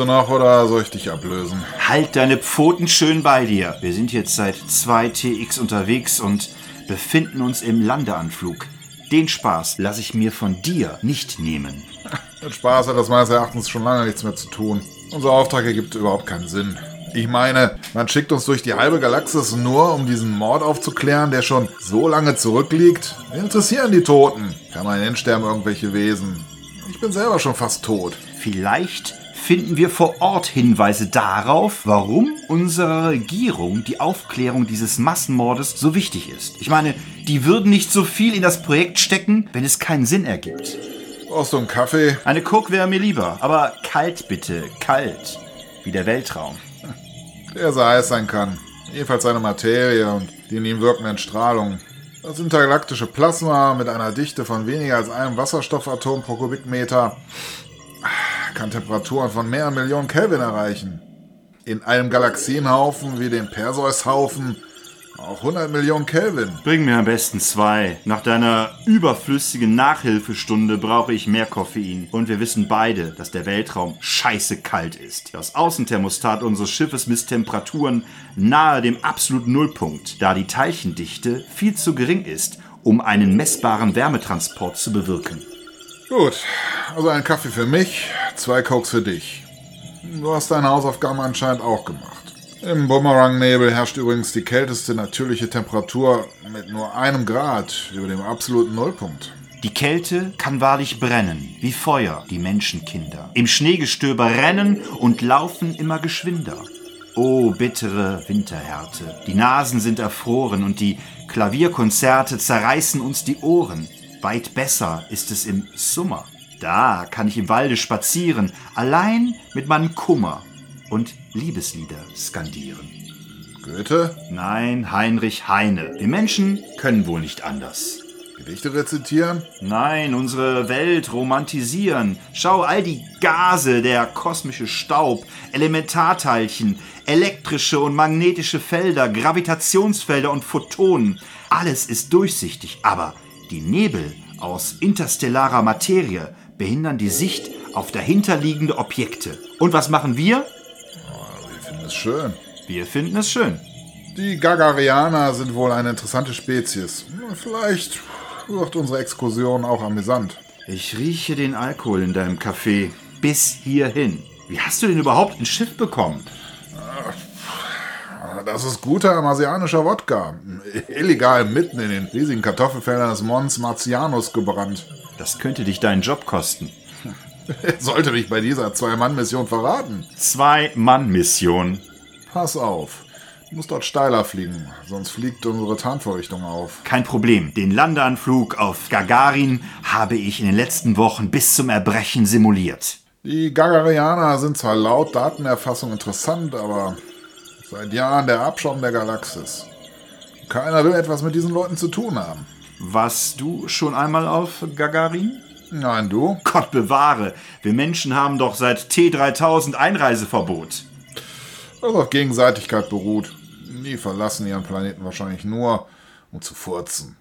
Du noch oder soll ich dich ablösen? Halt deine Pfoten schön bei dir. Wir sind jetzt seit 2 TX unterwegs und befinden uns im Landeanflug. Den Spaß lasse ich mir von dir nicht nehmen. Mit Spaß hat das meines Erachtens schon lange nichts mehr zu tun. Unser Auftrag ergibt überhaupt keinen Sinn. Ich meine, man schickt uns durch die halbe Galaxis nur, um diesen Mord aufzuklären, der schon so lange zurückliegt. Wen interessieren die Toten? Permanent sterben irgendwelche Wesen. Ich bin selber schon fast tot. Vielleicht finden wir vor Ort Hinweise darauf, warum unserer Regierung die Aufklärung dieses Massenmordes so wichtig ist. Ich meine, die würden nicht so viel in das Projekt stecken, wenn es keinen Sinn ergibt. Brauchst du einen Kaffee? Eine Coke wäre mir lieber, aber kalt bitte, kalt. Wie der Weltraum. Der so heiß sein kann. Jedenfalls seine Materie und die in ihm wirkenden Strahlungen. Das intergalaktische Plasma mit einer Dichte von weniger als einem Wasserstoffatom pro Kubikmeter kann Temperaturen von mehreren Millionen Kelvin erreichen. In einem Galaxienhaufen wie dem Perseushaufen auch 100 Millionen Kelvin. Bring mir am besten zwei. Nach deiner überflüssigen Nachhilfestunde brauche ich mehr Koffein. Und wir wissen beide, dass der Weltraum scheiße kalt ist. Das Außenthermostat unseres Schiffes misst Temperaturen nahe dem absoluten Nullpunkt, da die Teilchendichte viel zu gering ist, um einen messbaren Wärmetransport zu bewirken. Gut, also ein Kaffee für mich, zwei Cokes für dich. Du hast deine Hausaufgaben anscheinend auch gemacht. Im Bumerang-Nebel herrscht übrigens die kälteste natürliche Temperatur mit nur einem Grad über dem absoluten Nullpunkt. Die Kälte kann wahrlich brennen, wie Feuer, die Menschenkinder. Im Schneegestöber rennen und laufen immer geschwinder. O bittere Winterhärte, die Nasen sind erfroren und die Klavierkonzerte zerreißen uns die Ohren. Weit besser ist es im Sommer. Da kann ich im Walde spazieren, allein mit meinem Kummer und Liebeslieder skandieren. Goethe? Nein, Heinrich Heine. Wir Menschen können wohl nicht anders. Gedichte rezitieren? Nein, unsere Welt romantisieren. Schau all die Gase, der kosmische Staub, Elementarteilchen, elektrische und magnetische Felder, Gravitationsfelder und Photonen. Alles ist durchsichtig, aber die Nebel aus interstellarer Materie behindern die Sicht auf dahinterliegende Objekte. Und was machen wir? Wir finden es schön. Wir finden es schön. Die Gagarianer sind wohl eine interessante Spezies. Vielleicht wird unsere Exkursion auch amüsant. Ich rieche den Alkohol in deinem Kaffee. Bis hierhin. Wie hast du denn überhaupt ein Schiff bekommen? Das ist guter marsianischer Wodka. Illegal mitten in den riesigen Kartoffelfeldern des Mons Martianus gebrannt. Das könnte dich deinen Job kosten. Sollte mich bei dieser Zwei-Mann-Mission verraten. Zwei-Mann-Mission. Pass auf. Du musst dort steiler fliegen, sonst fliegt unsere Tarnvorrichtung auf. Kein Problem. Den Landeanflug auf Gagarin habe ich in den letzten Wochen bis zum Erbrechen simuliert. Die Gagarianer sind zwar laut Datenerfassung interessant, aber Seit Jahren der Abschaum der Galaxis. Keiner will etwas mit diesen Leuten zu tun haben. Warst du schon einmal auf Gagarin? Nein, du? Gott bewahre, wir Menschen haben doch seit T3000 Einreiseverbot. Das auf Gegenseitigkeit beruht. Die verlassen ihren Planeten wahrscheinlich nur, um zu furzen.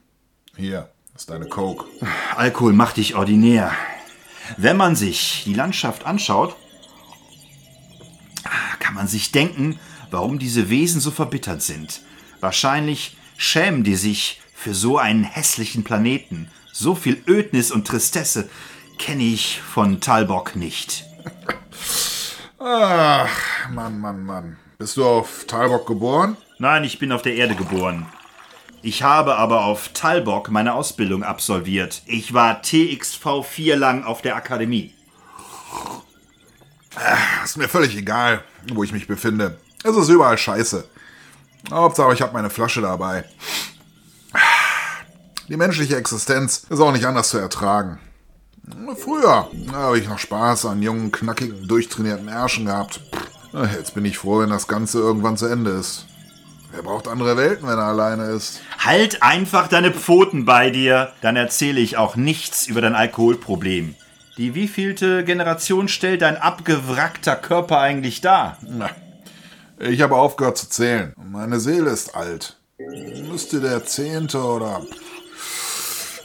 Hier ist deine Coke. Alkohol macht dich ordinär. Wenn man sich die Landschaft anschaut, kann man sich denken, warum diese Wesen so verbittert sind. Wahrscheinlich schämen die sich für so einen hässlichen Planeten. So viel Ödnis und Tristesse kenne ich von Talbok nicht. Ach, Mann, Mann, Mann. Bist du auf Talbok geboren? Nein, ich bin auf der Erde geboren. Ich habe aber auf Talbok meine Ausbildung absolviert. Ich war TXV 4 lang auf der Akademie. Ist mir völlig egal, wo ich mich befinde. Es ist überall scheiße. Hauptsache, ich habe meine Flasche dabei. Die menschliche Existenz ist auch nicht anders zu ertragen. Früher habe ich noch Spaß an jungen, knackigen, durchtrainierten Ärschen gehabt. Jetzt bin ich froh, wenn das Ganze irgendwann zu Ende ist. Wer braucht andere Welten, wenn er alleine ist? Halt einfach deine Pfoten bei dir, dann erzähle ich auch nichts über dein Alkoholproblem. Die wievielte Generation stellt dein abgewrackter Körper eigentlich dar? Na, ich habe aufgehört zu zählen. Meine Seele ist alt. Müsste der zehnte oder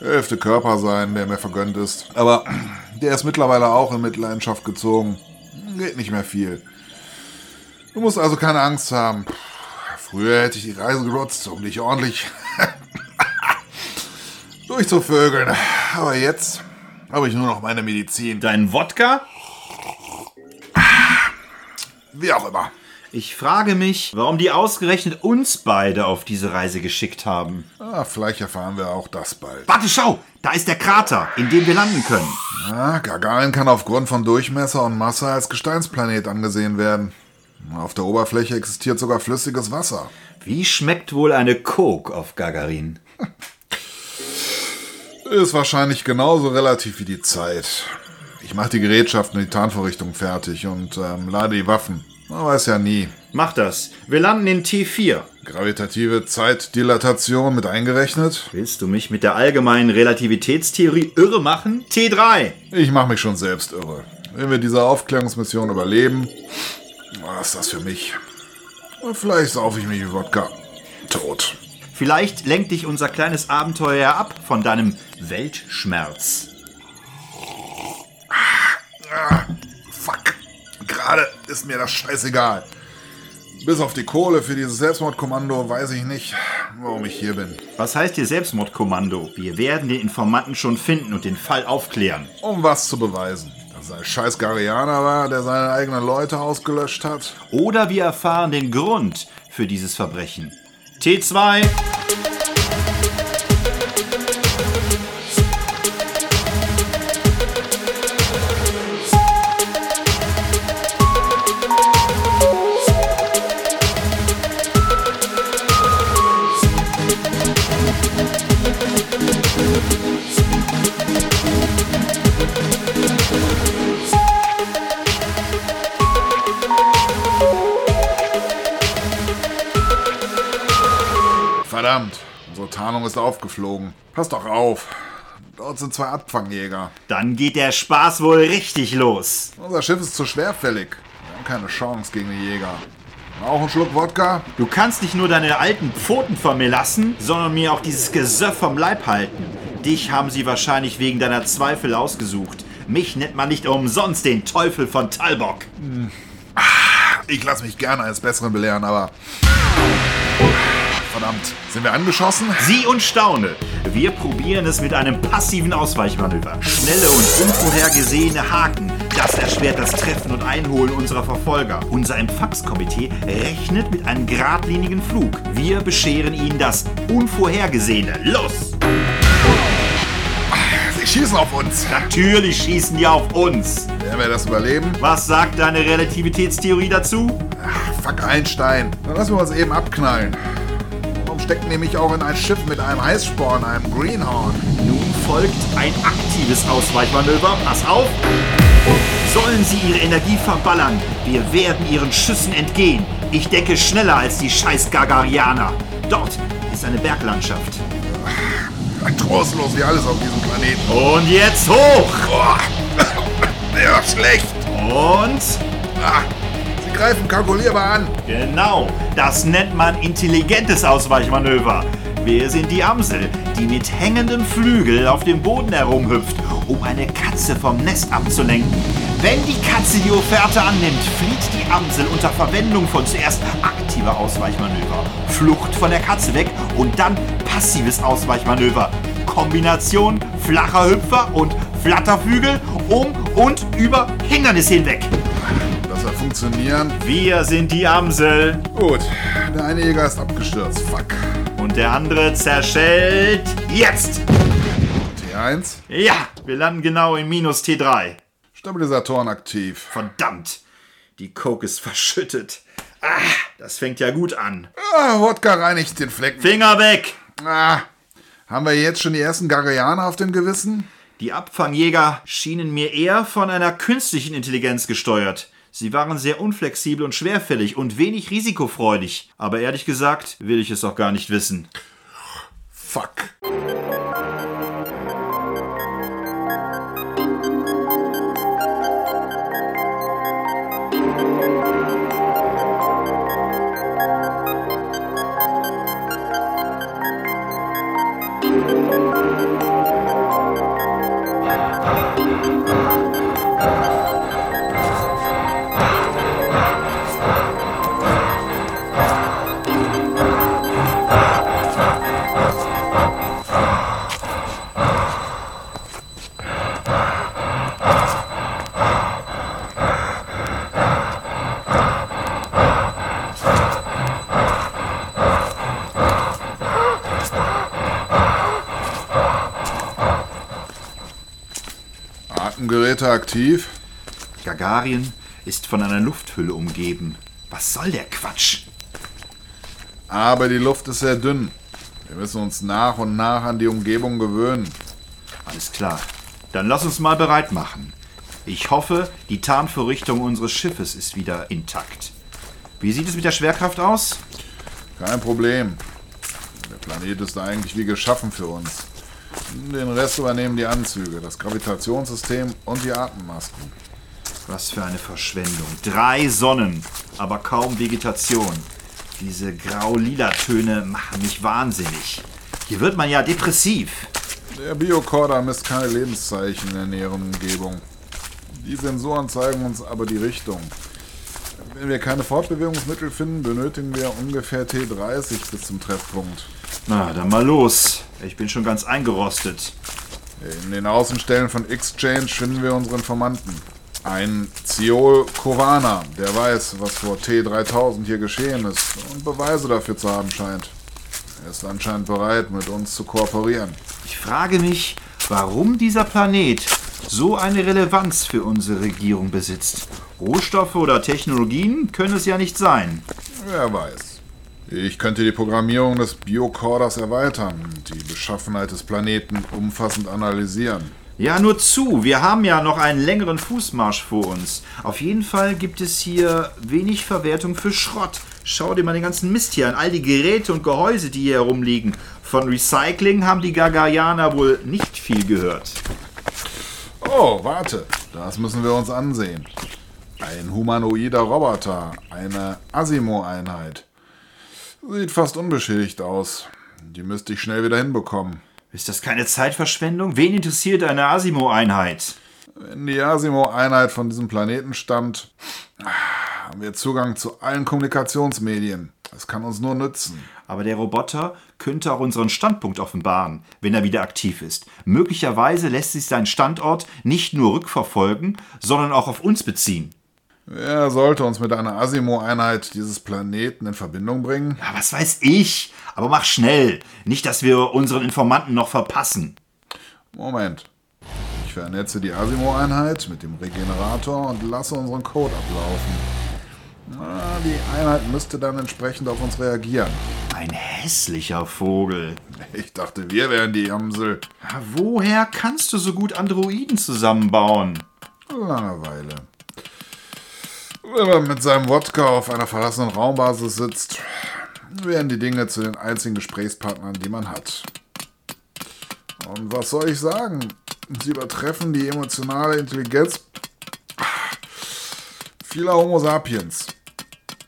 elfte Körper sein, der mir vergönnt ist. Aber der ist mittlerweile auch in Mitleidenschaft gezogen. Geht nicht mehr viel. Du musst also keine Angst haben. Früher hätte ich die Reise genutzt, um dich ordentlich durchzuvögeln. Aber jetzt habe ich nur noch meine Medizin. Dein Wodka? Wie auch immer. Ich frage mich, warum die ausgerechnet uns beide auf diese Reise geschickt haben. Ah, vielleicht erfahren wir auch das bald. Warte, schau! Da ist der Krater, in dem wir landen können. Ja, Gagarin kann aufgrund von Durchmesser und Masse als Gesteinsplanet angesehen werden. Auf der Oberfläche existiert sogar flüssiges Wasser. Wie schmeckt wohl eine Coke auf Gagarin? Ist wahrscheinlich genauso relativ wie die Zeit. Ich mache die Gerätschaften und die Tarnvorrichtung fertig und ähm, lade die Waffen. Man weiß ja nie. Mach das. Wir landen in T4. Gravitative Zeitdilatation mit eingerechnet? Willst du mich mit der allgemeinen Relativitätstheorie irre machen? T3. Ich mache mich schon selbst irre. Wenn wir diese Aufklärungsmission überleben, was ist das für mich? Vielleicht saufe ich mich wie Wodka. Tot. Vielleicht lenkt dich unser kleines Abenteuer ab von deinem Weltschmerz. Fuck. Gerade ist mir das scheißegal. Bis auf die Kohle für dieses Selbstmordkommando weiß ich nicht, warum ich hier bin. Was heißt hier Selbstmordkommando? Wir werden den Informanten schon finden und den Fall aufklären. Um was zu beweisen. Dass er ein scheiß Garianer war, der seine eigenen Leute ausgelöscht hat. Oder wir erfahren den Grund für dieses Verbrechen. T2. Tarnung ist aufgeflogen. Pass doch auf. Dort sind zwei Abfangjäger. Dann geht der Spaß wohl richtig los. Unser Schiff ist zu schwerfällig. Wir haben keine Chance gegen die Jäger. Auch ein Schluck Wodka? Du kannst nicht nur deine alten Pfoten von mir lassen, sondern mir auch dieses Gesöff vom Leib halten. Dich haben sie wahrscheinlich wegen deiner Zweifel ausgesucht. Mich nennt man nicht umsonst den Teufel von Talbok. Ich lasse mich gerne eines Besseren belehren, aber. Verdammt, sind wir angeschossen? Sieh und staune. Wir probieren es mit einem passiven Ausweichmanöver. Schnelle und unvorhergesehene Haken. Das erschwert das Treffen und Einholen unserer Verfolger. Unser Empfangskomitee rechnet mit einem geradlinigen Flug. Wir bescheren ihnen das Unvorhergesehene. Los! Sie schießen auf uns. Natürlich schießen die auf uns. Werden wir das überleben? Was sagt deine Relativitätstheorie dazu? Fuck Einstein. Dann lassen wir uns eben abknallen. Warum steckt nämlich auch in ein Schiff mit einem Heißsporn, einem Greenhorn? Nun folgt ein aktives Ausweichmanöver. Pass auf! Sollen sie ihre Energie verballern? Wir werden ihren Schüssen entgehen. Ich decke schneller als die scheiß Gagarianer. Dort ist eine Berglandschaft. Trostlos wie alles auf diesem Planeten. Und jetzt hoch! Boah. Ja, schlecht. Und Ah, greifen kalkulierbar an. genau, das nennt man intelligentes Ausweichmanöver. Wir sind die Amsel, die mit hängendem Flügel auf dem Boden herumhüpft, um eine Katze vom Nest abzulenken. Wenn die Katze die Offerte annimmt, flieht die Amsel unter Verwendung von zuerst aktiver Ausweichmanöver, Flucht von der Katze weg und dann passives Ausweichmanöver. Kombination flacher Hüpfer und Flatterflügel um und über Hindernis hinweg. Soll funktionieren. Wir sind die Amsel Gut, der eine Jäger ist abgestürzt. Fuck. und der andere zerschellt jetzt. T1. Ja, wir landen genau in minus T3. Stabilisatoren aktiv. Verdammt, die Coke ist verschüttet. Ah, das fängt ja gut an. Ah, Wodka reinigt den Flecken. Finger weg! Ah, haben wir jetzt schon die ersten Garianer auf dem Gewissen? Die Abfangjäger schienen mir eher von einer künstlichen Intelligenz gesteuert. Sie waren sehr unflexibel und schwerfällig und wenig risikofreudig. Aber ehrlich gesagt will ich es auch gar nicht wissen. Fuck. Bombengeräte aktiv? Gagarien ist von einer Lufthülle umgeben. Was soll der Quatsch? Aber die Luft ist sehr dünn. Wir müssen uns nach und nach an die Umgebung gewöhnen. Alles klar. Dann lass uns mal bereit machen. Ich hoffe, die Tarnvorrichtung unseres Schiffes ist wieder intakt. Wie sieht es mit der Schwerkraft aus? Kein Problem. Der Planet ist eigentlich wie geschaffen für uns. Den Rest übernehmen die Anzüge, das Gravitationssystem und die Atemmasken. Was für eine Verschwendung. Drei Sonnen, aber kaum Vegetation. Diese grau-lila Töne machen mich wahnsinnig. Hier wird man ja depressiv. Der Biokorder misst keine Lebenszeichen in der näheren Umgebung. Die Sensoren zeigen uns aber die Richtung. Wenn wir keine Fortbewegungsmittel finden, benötigen wir ungefähr T30 bis zum Treffpunkt. Na, dann mal los. Ich bin schon ganz eingerostet. In den Außenstellen von Exchange finden wir unsere Informanten. Ein Ziol Kovana, der weiß, was vor T3000 hier geschehen ist und Beweise dafür zu haben scheint. Er ist anscheinend bereit, mit uns zu kooperieren. Ich frage mich, warum dieser Planet so eine Relevanz für unsere Regierung besitzt. Rohstoffe oder Technologien können es ja nicht sein. Wer weiß. Ich könnte die Programmierung des Biocorders erweitern und die Beschaffenheit des Planeten umfassend analysieren. Ja, nur zu. Wir haben ja noch einen längeren Fußmarsch vor uns. Auf jeden Fall gibt es hier wenig Verwertung für Schrott. Schau dir mal den ganzen Mist hier an, all die Geräte und Gehäuse, die hier herumliegen. Von Recycling haben die Gagarianer wohl nicht viel gehört. Oh, warte. Das müssen wir uns ansehen. Ein humanoider Roboter, eine Asimo-Einheit. Sieht fast unbeschädigt aus. Die müsste ich schnell wieder hinbekommen. Ist das keine Zeitverschwendung? Wen interessiert eine Asimo-Einheit? Wenn die Asimo-Einheit von diesem Planeten stammt, haben wir Zugang zu allen Kommunikationsmedien. Das kann uns nur nützen. Aber der Roboter könnte auch unseren Standpunkt offenbaren, wenn er wieder aktiv ist. Möglicherweise lässt sich sein Standort nicht nur rückverfolgen, sondern auch auf uns beziehen. Wer sollte uns mit einer Asimo-Einheit dieses Planeten in Verbindung bringen? Ja, was weiß ich? Aber mach schnell. Nicht, dass wir unseren Informanten noch verpassen. Moment. Ich vernetze die Asimo-Einheit mit dem Regenerator und lasse unseren Code ablaufen. Na, die Einheit müsste dann entsprechend auf uns reagieren. Ein hässlicher Vogel. Ich dachte, wir wären die Amsel. Ja, woher kannst du so gut Androiden zusammenbauen? Langeweile. Wenn man mit seinem Wodka auf einer verlassenen Raumbasis sitzt, werden die Dinge zu den einzigen Gesprächspartnern, die man hat. Und was soll ich sagen? Sie übertreffen die emotionale Intelligenz vieler Homo sapiens.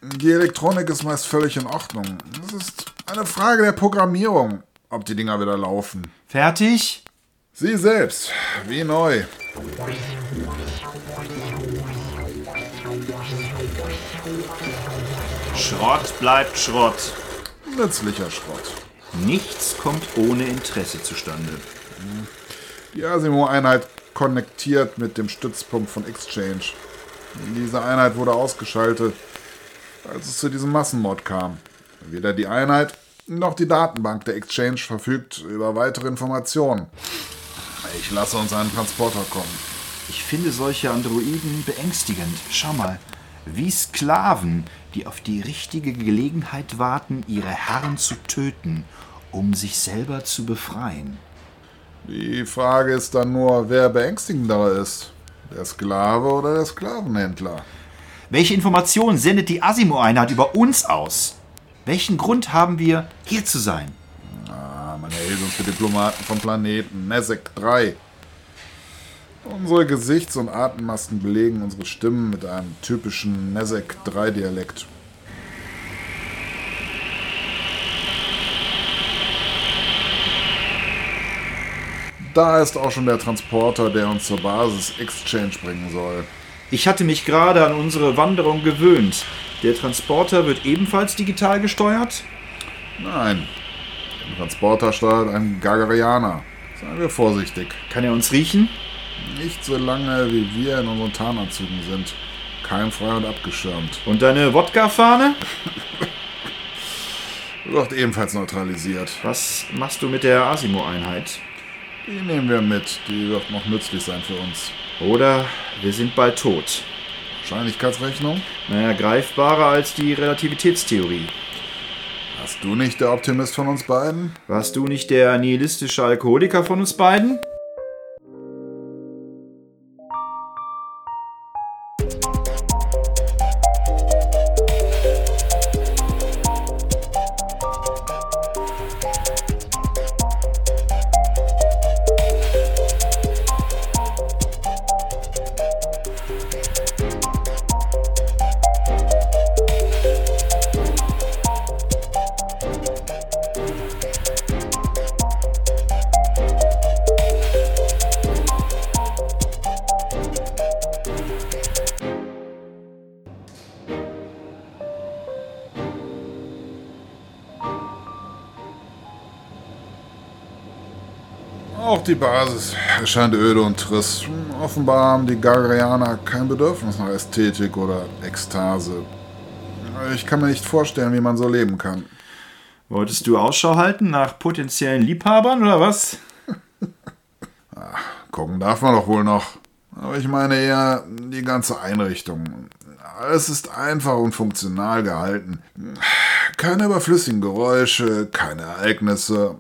Die Elektronik ist meist völlig in Ordnung. Es ist eine Frage der Programmierung, ob die Dinger wieder laufen. Fertig? Sie selbst, wie neu. Schrott bleibt Schrott. Nützlicher Schrott. Nichts kommt ohne Interesse zustande. Die Asimo-Einheit konnektiert mit dem Stützpunkt von Exchange. Diese Einheit wurde ausgeschaltet, als es zu diesem Massenmord kam. Weder die Einheit noch die Datenbank der Exchange verfügt über weitere Informationen. Ich lasse uns einen Transporter kommen. Ich finde solche Androiden beängstigend. Schau mal, wie Sklaven, die auf die richtige Gelegenheit warten, ihre Herren zu töten, um sich selber zu befreien. Die Frage ist dann nur, wer beängstigender ist. Der Sklave oder der Sklavenhändler? Welche Informationen sendet die Asimo-Einheit über uns aus? Welchen Grund haben wir, hier zu sein? Ah, man erhält uns für Diplomaten vom Planeten Nesek 3. Unsere Gesichts- und Atemmasken belegen unsere Stimmen mit einem typischen Nesek 3-Dialekt. Da ist auch schon der Transporter, der uns zur Basis Exchange bringen soll. Ich hatte mich gerade an unsere Wanderung gewöhnt. Der Transporter wird ebenfalls digital gesteuert? Nein. Den Transporter steuert ein Gagarianer. Seien wir vorsichtig. Kann er uns riechen? Nicht so lange, wie wir in unseren Tarnanzügen sind. Keimfrei und abgeschirmt. Und deine Wodka-Fahne? Wird ebenfalls neutralisiert. Was machst du mit der Asimo-Einheit? Die nehmen wir mit. Die wird noch nützlich sein für uns. Oder wir sind bald tot. Wahrscheinlichkeitsrechnung? Naja, greifbarer als die Relativitätstheorie. Warst du nicht der Optimist von uns beiden? Warst du nicht der nihilistische Alkoholiker von uns beiden? Auch die Basis erscheint öde und trist. Offenbar haben die Gagarianer kein Bedürfnis nach Ästhetik oder Ekstase. Ich kann mir nicht vorstellen, wie man so leben kann. Wolltest du Ausschau halten nach potenziellen Liebhabern oder was? Gucken darf man doch wohl noch. Aber ich meine eher die ganze Einrichtung. Alles ist einfach und funktional gehalten. Keine überflüssigen Geräusche, keine Ereignisse.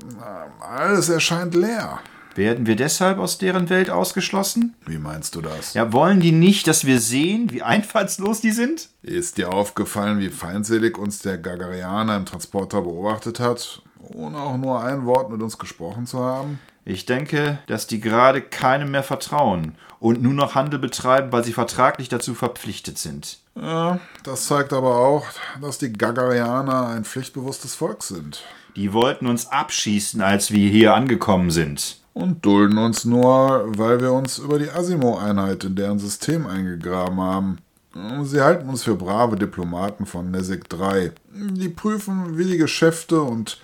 Alles erscheint leer. Werden wir deshalb aus deren Welt ausgeschlossen? Wie meinst du das? Ja, wollen die nicht, dass wir sehen, wie einfallslos die sind? Ist dir aufgefallen, wie feindselig uns der Gagarianer im Transporter beobachtet hat, ohne auch nur ein Wort mit uns gesprochen zu haben? Ich denke, dass die gerade keinem mehr vertrauen und nur noch Handel betreiben, weil sie vertraglich dazu verpflichtet sind. Ja, das zeigt aber auch, dass die Gagarianer ein pflichtbewusstes Volk sind. Die wollten uns abschießen, als wir hier angekommen sind. Und dulden uns nur, weil wir uns über die Asimo-Einheit in deren System eingegraben haben. Sie halten uns für brave Diplomaten von Nesek 3. Die prüfen, wie die Geschäfte und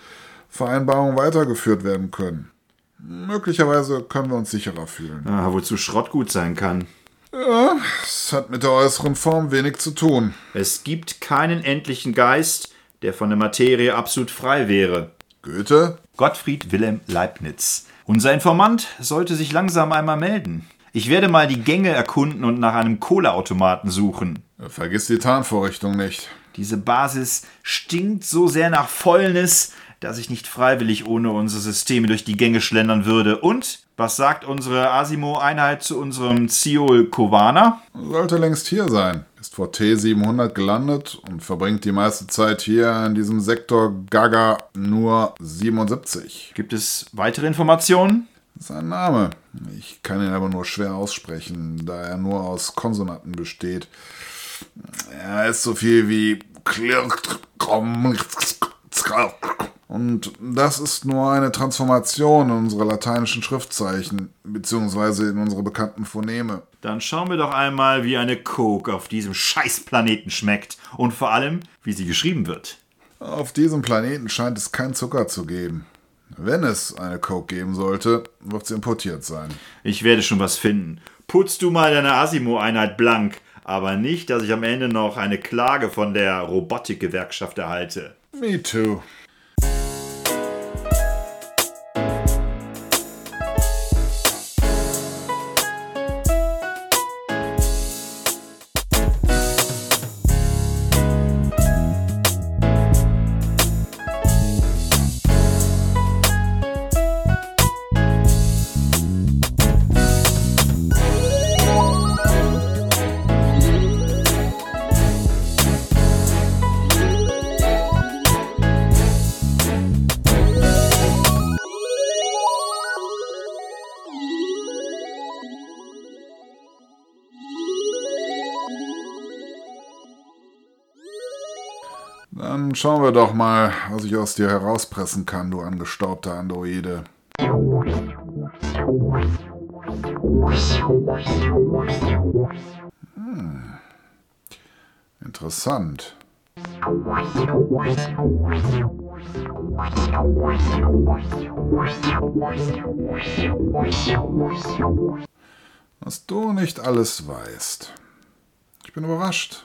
Vereinbarungen weitergeführt werden können. Möglicherweise können wir uns sicherer fühlen. Ah, wozu Schrott gut sein kann. Ja, es hat mit der äußeren Form wenig zu tun. Es gibt keinen endlichen Geist, der von der Materie absolut frei wäre. Goethe? Gottfried Wilhelm Leibniz. Unser Informant sollte sich langsam einmal melden. Ich werde mal die Gänge erkunden und nach einem Kohleautomaten suchen. Vergiss die Tarnvorrichtung nicht. Diese Basis stinkt so sehr nach Fäulnis, dass ich nicht freiwillig ohne unsere Systeme durch die Gänge schlendern würde. Und was sagt unsere Asimo-Einheit zu unserem Ziol Kovana? Sollte längst hier sein. Ist vor T700 gelandet und verbringt die meiste Zeit hier in diesem Sektor Gaga nur 77. Gibt es weitere Informationen? Sein Name. Ich kann ihn aber nur schwer aussprechen, da er nur aus Konsonanten besteht. Er ist so viel wie und das ist nur eine Transformation in unsere lateinischen Schriftzeichen, beziehungsweise in unsere bekannten Phoneme. Dann schauen wir doch einmal, wie eine Coke auf diesem Scheißplaneten schmeckt und vor allem, wie sie geschrieben wird. Auf diesem Planeten scheint es keinen Zucker zu geben. Wenn es eine Coke geben sollte, wird sie importiert sein. Ich werde schon was finden. Putz du mal deine Asimo-Einheit blank, aber nicht, dass ich am Ende noch eine Klage von der Robotikgewerkschaft erhalte. Me too. Dann schauen wir doch mal, was ich aus dir herauspressen kann, du angestaubter Androide. Hm. Interessant. Was du nicht alles weißt. Ich bin überrascht.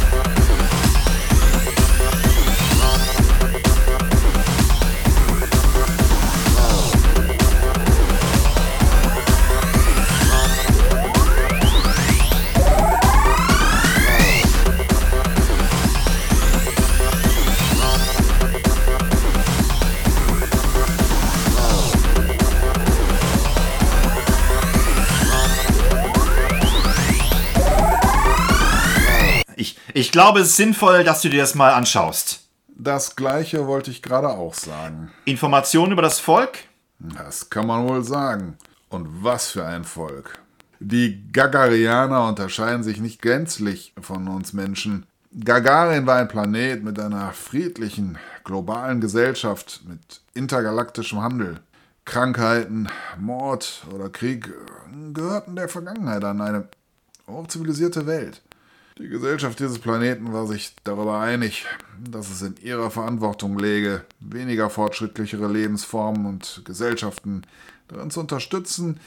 Ich glaube, es ist sinnvoll, dass du dir das mal anschaust. Das gleiche wollte ich gerade auch sagen. Informationen über das Volk? Das kann man wohl sagen. Und was für ein Volk. Die Gagarianer unterscheiden sich nicht gänzlich von uns Menschen. Gagarin war ein Planet mit einer friedlichen, globalen Gesellschaft, mit intergalaktischem Handel. Krankheiten, Mord oder Krieg gehörten der Vergangenheit an eine hochzivilisierte Welt. Die Gesellschaft dieses Planeten war sich darüber einig, dass es in ihrer Verantwortung läge, weniger fortschrittlichere Lebensformen und Gesellschaften darin zu unterstützen,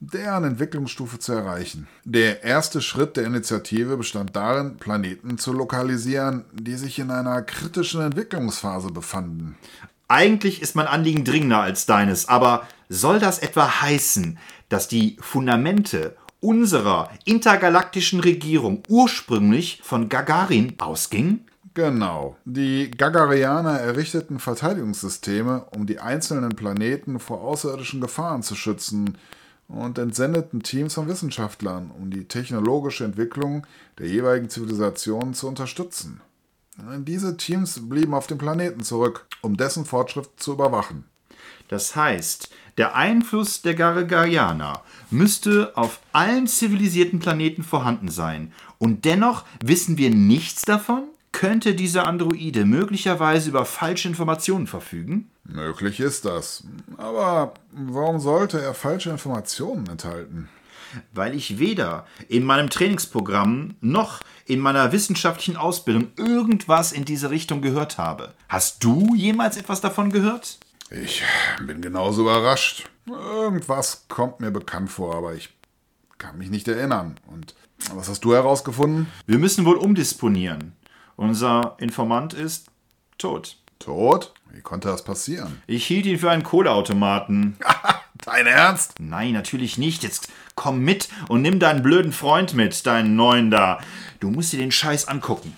deren Entwicklungsstufe zu erreichen. Der erste Schritt der Initiative bestand darin, Planeten zu lokalisieren, die sich in einer kritischen Entwicklungsphase befanden. Eigentlich ist mein Anliegen dringender als deines, aber soll das etwa heißen, dass die Fundamente unserer intergalaktischen Regierung ursprünglich von Gagarin ausging? Genau. Die Gagarianer errichteten Verteidigungssysteme, um die einzelnen Planeten vor außerirdischen Gefahren zu schützen und entsendeten Teams von Wissenschaftlern, um die technologische Entwicklung der jeweiligen Zivilisationen zu unterstützen. Diese Teams blieben auf dem Planeten zurück, um dessen Fortschritt zu überwachen. Das heißt, der Einfluss der Garagarianer müsste auf allen zivilisierten Planeten vorhanden sein. Und dennoch wissen wir nichts davon? Könnte dieser Androide möglicherweise über falsche Informationen verfügen? Möglich ist das. Aber warum sollte er falsche Informationen enthalten? Weil ich weder in meinem Trainingsprogramm noch in meiner wissenschaftlichen Ausbildung irgendwas in diese Richtung gehört habe. Hast du jemals etwas davon gehört? Ich bin genauso überrascht. Irgendwas kommt mir bekannt vor, aber ich kann mich nicht erinnern. Und was hast du herausgefunden? Wir müssen wohl umdisponieren. Unser Informant ist tot. Tot? Wie konnte das passieren? Ich hielt ihn für einen Kohleautomaten. Dein Ernst? Nein, natürlich nicht. Jetzt komm mit und nimm deinen blöden Freund mit, deinen neuen da. Du musst dir den Scheiß angucken.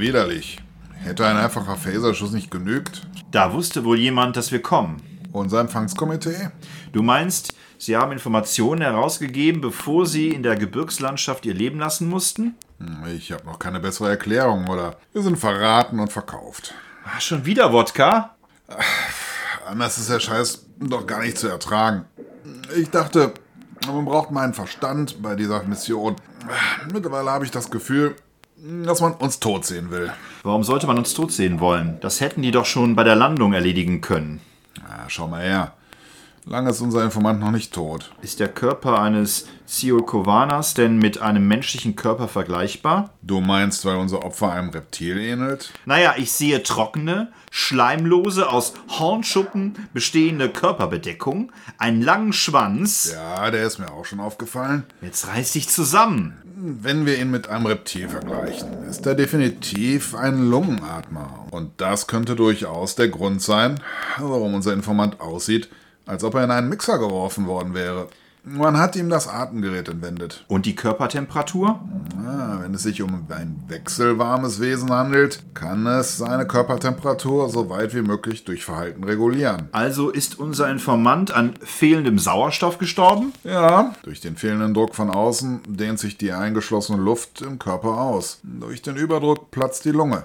Ja widerlich. Hätte ein einfacher Phaserschuss nicht genügt? Da wusste wohl jemand, dass wir kommen. Unser Empfangskomitee? Du meinst, sie haben Informationen herausgegeben, bevor sie in der Gebirgslandschaft ihr Leben lassen mussten? Hm, Ich habe noch keine bessere Erklärung, oder? Wir sind verraten und verkauft. Ah, schon wieder Wodka? Anders ist der Scheiß doch gar nicht zu ertragen. Ich dachte, man braucht meinen Verstand bei dieser Mission. Mittlerweile habe ich das Gefühl, dass man uns tot sehen will. Warum sollte man uns tot sehen wollen? Das hätten die doch schon bei der Landung erledigen können. Ja, schau mal her. Lange ist unser Informant noch nicht tot. Ist der Körper eines Ziolkovanas denn mit einem menschlichen Körper vergleichbar? Du meinst, weil unser Opfer einem Reptil ähnelt? Naja, ich sehe trockene, schleimlose, aus Hornschuppen bestehende Körperbedeckung, einen langen Schwanz. Ja, der ist mir auch schon aufgefallen. Jetzt reiß dich zusammen. Wenn wir ihn mit einem Reptil vergleichen, ist er definitiv ein Lungenatmer. Und das könnte durchaus der Grund sein, warum unser Informant aussieht, als ob er in einen Mixer geworfen worden wäre. Man hat ihm das Atemgerät entwendet. Und die Körpertemperatur? Ah, wenn es sich um ein wechselwarmes Wesen handelt, kann es seine Körpertemperatur so weit wie möglich durch Verhalten regulieren. Also ist unser Informant an fehlendem Sauerstoff gestorben? Ja, durch den fehlenden Druck von außen dehnt sich die eingeschlossene Luft im Körper aus. Durch den Überdruck platzt die Lunge.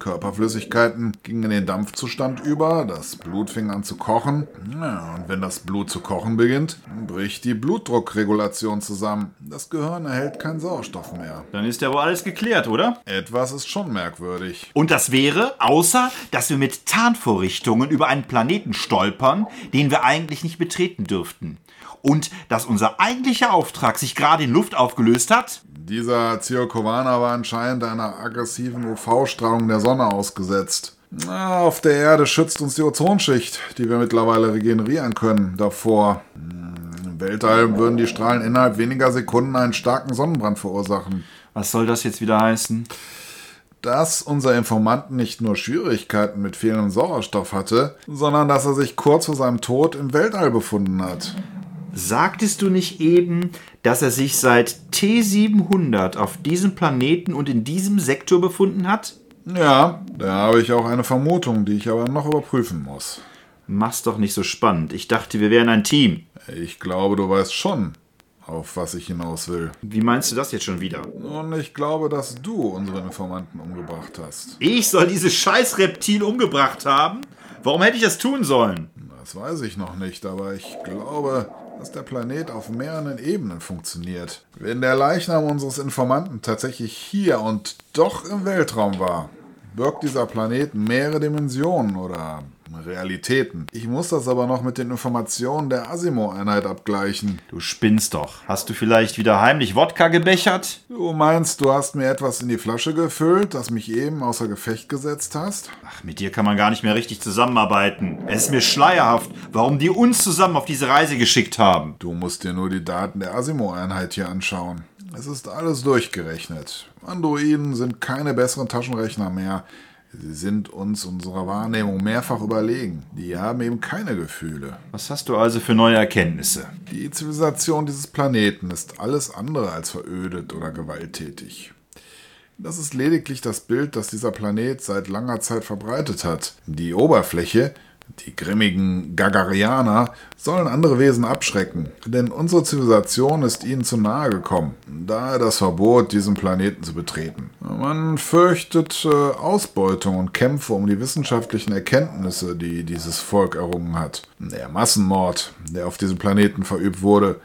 Körperflüssigkeiten gingen in den Dampfzustand über, das Blut fing an zu kochen. Ja, und wenn das Blut zu kochen beginnt, bricht die Blutdruckregulation zusammen. Das Gehirn erhält keinen Sauerstoff mehr. Dann ist ja wohl alles geklärt, oder? Etwas ist schon merkwürdig. Und das wäre, außer dass wir mit Tarnvorrichtungen über einen Planeten stolpern, den wir eigentlich nicht betreten dürften. Und dass unser eigentlicher Auftrag sich gerade in Luft aufgelöst hat? Dieser Ziokovaner war anscheinend einer aggressiven UV-Strahlung der Sonne ausgesetzt. Na, auf der Erde schützt uns die Ozonschicht, die wir mittlerweile regenerieren können, davor. Hm, Im Weltall würden die Strahlen innerhalb weniger Sekunden einen starken Sonnenbrand verursachen. Was soll das jetzt wieder heißen? Dass unser Informant nicht nur Schwierigkeiten mit fehlendem Sauerstoff hatte, sondern dass er sich kurz vor seinem Tod im Weltall befunden hat. Sagtest du nicht eben, dass er sich seit T700 auf diesem Planeten und in diesem Sektor befunden hat? Ja, da habe ich auch eine Vermutung, die ich aber noch überprüfen muss. Mach's doch nicht so spannend. Ich dachte, wir wären ein Team. Ich glaube, du weißt schon, auf was ich hinaus will. Wie meinst du das jetzt schon wieder? Und ich glaube, dass du unseren Informanten umgebracht hast. Ich soll dieses scheiß Reptil umgebracht haben? Warum hätte ich das tun sollen? Das weiß ich noch nicht, aber ich glaube, dass der Planet auf mehreren Ebenen funktioniert. Wenn der Leichnam unseres Informanten tatsächlich hier und doch im Weltraum war, birgt dieser Planet mehrere Dimensionen oder Realitäten. Ich muss das aber noch mit den Informationen der Asimo-Einheit abgleichen. Du spinnst doch. Hast du vielleicht wieder heimlich Wodka gebechert? Du meinst, du hast mir etwas in die Flasche gefüllt, das mich eben außer Gefecht gesetzt hast? Ach, mit dir kann man gar nicht mehr richtig zusammenarbeiten. Es ist mir schleierhaft, warum die uns zusammen auf diese Reise geschickt haben. Du musst dir nur die Daten der Asimo-Einheit hier anschauen. Es ist alles durchgerechnet. Androiden sind keine besseren Taschenrechner mehr. Sie sind uns unserer Wahrnehmung mehrfach überlegen. Die haben eben keine Gefühle. Was hast du also für neue Erkenntnisse? Die Zivilisation dieses Planeten ist alles andere als verödet oder gewalttätig. Das ist lediglich das Bild, das dieser Planet seit langer Zeit verbreitet hat. Die Oberfläche, die grimmigen Gagarianer sollen andere Wesen abschrecken, denn unsere Zivilisation ist ihnen zu nahe gekommen, daher das Verbot, diesen Planeten zu betreten. Man fürchtet äh, Ausbeutung und Kämpfe um die wissenschaftlichen Erkenntnisse, die dieses Volk errungen hat. Der Massenmord, der auf diesem Planeten verübt wurde,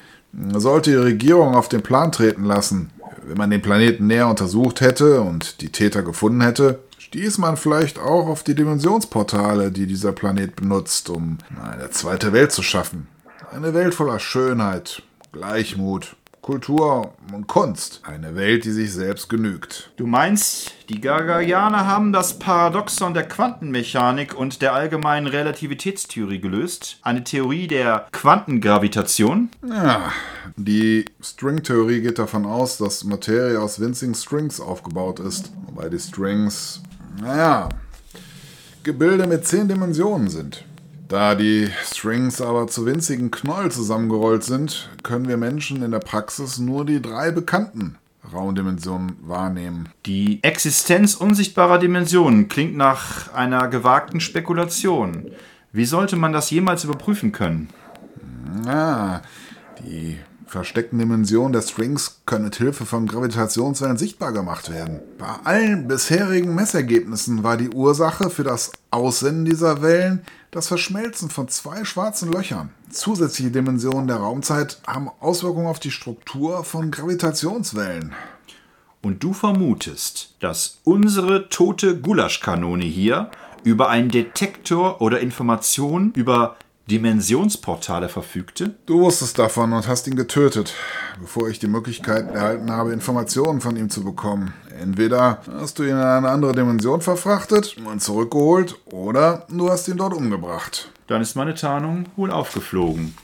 sollte die Regierung auf den Plan treten lassen. Wenn man den Planeten näher untersucht hätte und die Täter gefunden hätte, stieß man vielleicht auch auf die Dimensionsportale, die dieser Planet benutzt, um eine zweite Welt zu schaffen. Eine Welt voller Schönheit, Gleichmut, Kultur und Kunst. Eine Welt, die sich selbst genügt. Du meinst, die Gagarianer haben das Paradoxon der Quantenmechanik und der allgemeinen Relativitätstheorie gelöst? Eine Theorie der Quantengravitation? Ja, die Stringtheorie geht davon aus, dass Materie aus winzigen Strings aufgebaut ist, wobei die Strings naja, Gebilde mit zehn Dimensionen sind. Da die Strings aber zu winzigen Knäuel zusammengerollt sind, können wir Menschen in der Praxis nur die drei bekannten Raumdimensionen wahrnehmen. Die Existenz unsichtbarer Dimensionen klingt nach einer gewagten Spekulation. Wie sollte man das jemals überprüfen können? Na, die versteckten Dimensionen der Strings können mit Hilfe von Gravitationswellen sichtbar gemacht werden. Bei allen bisherigen Messergebnissen war die Ursache für das Aussenden dieser Wellen das Verschmelzen von zwei schwarzen Löchern. Zusätzliche Dimensionen der Raumzeit haben Auswirkungen auf die Struktur von Gravitationswellen. Und du vermutest, dass unsere tote Gulaschkanone hier über einen Detektor oder Informationen über Dimensionsportale verfügte? Du wusstest davon und hast ihn getötet, bevor ich die Möglichkeit erhalten habe, Informationen von ihm zu bekommen. Entweder hast du ihn in eine andere Dimension verfrachtet und zurückgeholt, oder du hast ihn dort umgebracht. Dann ist meine Tarnung wohl aufgeflogen.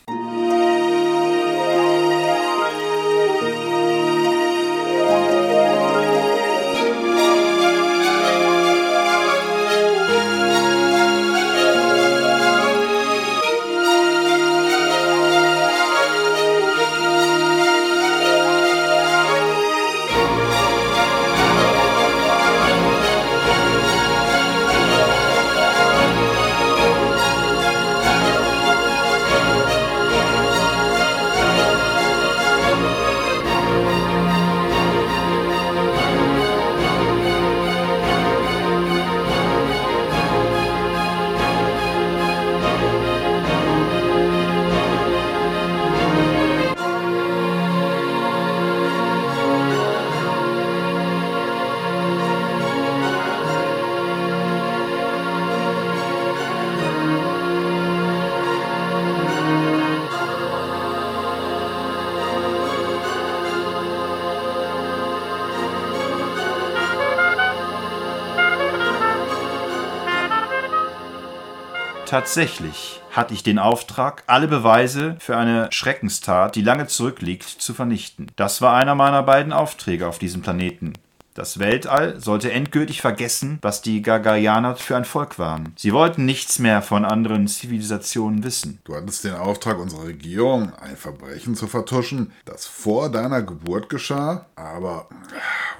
Tatsächlich hatte ich den Auftrag, alle Beweise für eine Schreckenstat, die lange zurückliegt, zu vernichten. Das war einer meiner beiden Aufträge auf diesem Planeten. Das Weltall sollte endgültig vergessen, was die Gagarianer für ein Volk waren. Sie wollten nichts mehr von anderen Zivilisationen wissen. Du hattest den Auftrag unserer Regierung, ein Verbrechen zu vertuschen, das vor deiner Geburt geschah. Aber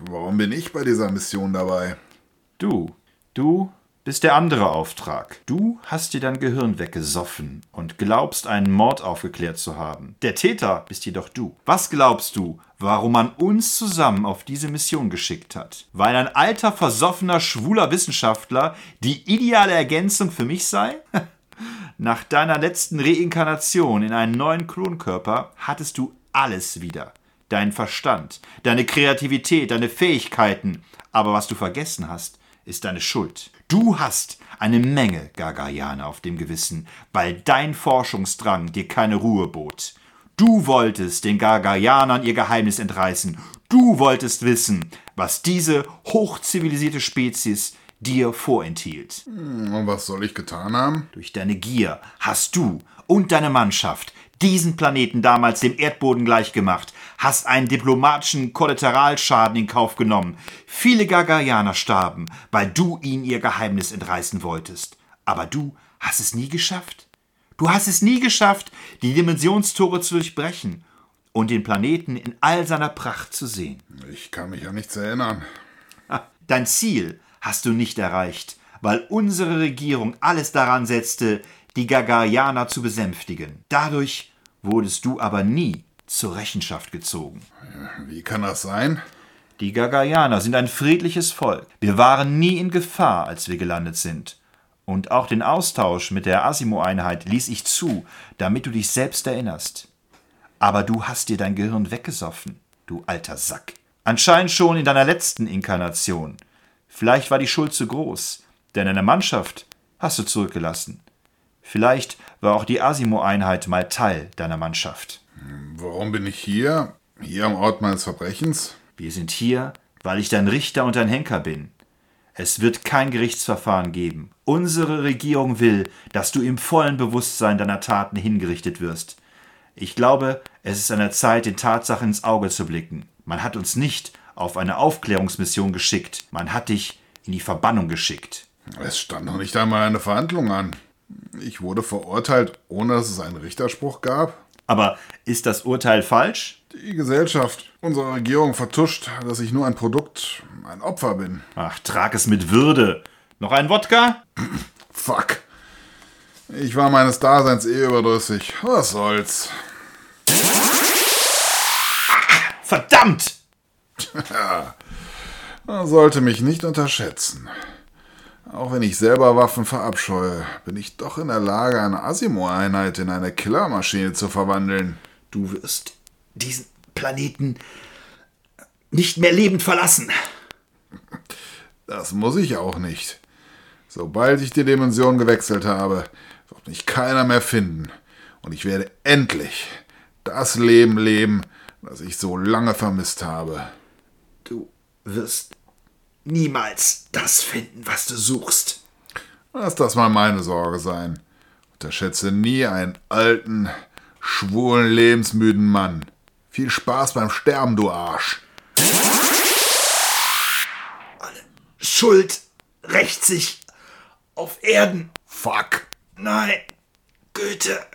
warum bin ich bei dieser Mission dabei? Du, du bist der andere Auftrag. Du hast dir dein Gehirn weggesoffen und glaubst, einen Mord aufgeklärt zu haben. Der Täter bist jedoch du. Was glaubst du, warum man uns zusammen auf diese Mission geschickt hat? Weil ein alter, versoffener, schwuler Wissenschaftler die ideale Ergänzung für mich sei? Nach deiner letzten Reinkarnation in einen neuen Klonkörper hattest du alles wieder. Dein Verstand, deine Kreativität, deine Fähigkeiten. Aber was du vergessen hast, ist deine Schuld. Du hast eine Menge Gagayane auf dem Gewissen, weil dein Forschungsdrang dir keine Ruhe bot. Du wolltest den Gagayanern ihr Geheimnis entreißen. Du wolltest wissen, was diese hochzivilisierte Spezies dir vorenthielt. Und was soll ich getan haben? Durch deine Gier hast du und deine Mannschaft diesen Planeten damals dem Erdboden gleichgemacht, hast einen diplomatischen Kollateralschaden in Kauf genommen. Viele Gagarianer starben, weil du ihnen ihr Geheimnis entreißen wolltest. Aber du hast es nie geschafft. Du hast es nie geschafft, die Dimensionstore zu durchbrechen und den Planeten in all seiner Pracht zu sehen. Ich kann mich an nichts erinnern. Dein Ziel hast du nicht erreicht, weil unsere Regierung alles daran setzte, die Gagarianer zu besänftigen. Dadurch wurdest du aber nie zur Rechenschaft gezogen. Wie kann das sein? Die Gagarianer sind ein friedliches Volk. Wir waren nie in Gefahr, als wir gelandet sind. Und auch den Austausch mit der Asimo-Einheit ließ ich zu, damit du dich selbst erinnerst. Aber du hast dir dein Gehirn weggesoffen, du alter Sack. Anscheinend schon in deiner letzten Inkarnation. Vielleicht war die Schuld zu groß, denn deine Mannschaft hast du zurückgelassen. Vielleicht war auch die Asimo-Einheit mal Teil deiner Mannschaft. Warum bin ich hier? Hier am Ort meines Verbrechens? Wir sind hier, weil ich dein Richter und dein Henker bin. Es wird kein Gerichtsverfahren geben. Unsere Regierung will, dass du im vollen Bewusstsein deiner Taten hingerichtet wirst. Ich glaube, es ist an der Zeit, den Tatsachen ins Auge zu blicken. Man hat uns nicht auf eine Aufklärungsmission geschickt. Man hat dich in die Verbannung geschickt. Es stand noch nicht einmal eine Verhandlung an. Ich wurde verurteilt, ohne dass es einen Richterspruch gab. Aber ist das Urteil falsch? Die Gesellschaft unserer Regierung vertuscht, dass ich nur ein Produkt, ein Opfer bin. Ach, trag es mit Würde. Noch ein Wodka? Fuck. Ich war meines Daseins eh überdrüssig. Was soll's? Verdammt! Man sollte mich nicht unterschätzen. Auch wenn ich selber Waffen verabscheue, bin ich doch in der Lage, eine Asimo-Einheit in eine Killermaschine zu verwandeln. Du wirst diesen Planeten nicht mehr lebend verlassen. Das muss ich auch nicht. Sobald ich die Dimension gewechselt habe, wird mich keiner mehr finden. Und ich werde endlich das Leben leben, das ich so lange vermisst habe. Du wirst niemals das finden, was du suchst. Lass das mal meine Sorge sein. Unterschätze nie einen alten, schwulen, lebensmüden Mann. Viel Spaß beim Sterben, du Arsch. Alle Schuld rächt sich auf Erden. Fuck. Nein, Goethe.